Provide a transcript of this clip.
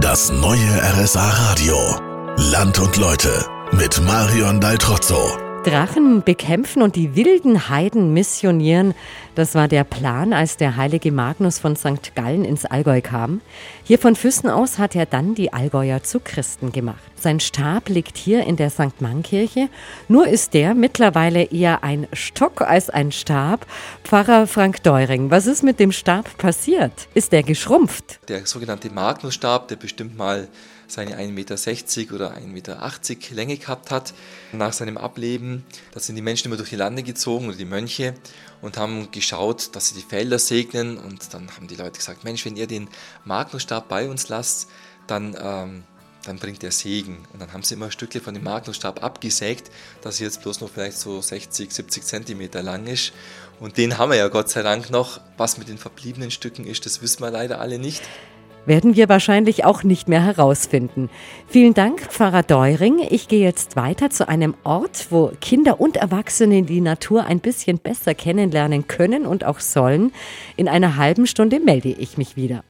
Das neue RSA Radio. Land und Leute mit Marion Daltrozzo. Drachen bekämpfen und die wilden Heiden missionieren. Das war der Plan, als der heilige Magnus von St. Gallen ins Allgäu kam. Hier von Füssen aus hat er dann die Allgäuer zu Christen gemacht. Sein Stab liegt hier in der St. Mann-Kirche. Nur ist der mittlerweile eher ein Stock als ein Stab. Pfarrer Frank Deuring, was ist mit dem Stab passiert? Ist der geschrumpft? Der sogenannte Magnusstab, der bestimmt mal seine 1,60 Meter oder 1,80 Meter Länge gehabt hat. Nach seinem Ableben, da sind die Menschen immer durch die Lande gezogen oder die Mönche und haben geschaut, dass sie die Felder segnen. Und dann haben die Leute gesagt, Mensch, wenn ihr den Magnusstab bei uns lasst, dann ähm, dann bringt er Segen. Und dann haben sie immer Stücke von dem Magnusstab abgesägt, dass er jetzt bloß noch vielleicht so 60, 70 Zentimeter lang ist. Und den haben wir ja Gott sei Dank noch. Was mit den verbliebenen Stücken ist, das wissen wir leider alle nicht. Werden wir wahrscheinlich auch nicht mehr herausfinden. Vielen Dank, Pfarrer Deuring. Ich gehe jetzt weiter zu einem Ort, wo Kinder und Erwachsene die Natur ein bisschen besser kennenlernen können und auch sollen. In einer halben Stunde melde ich mich wieder.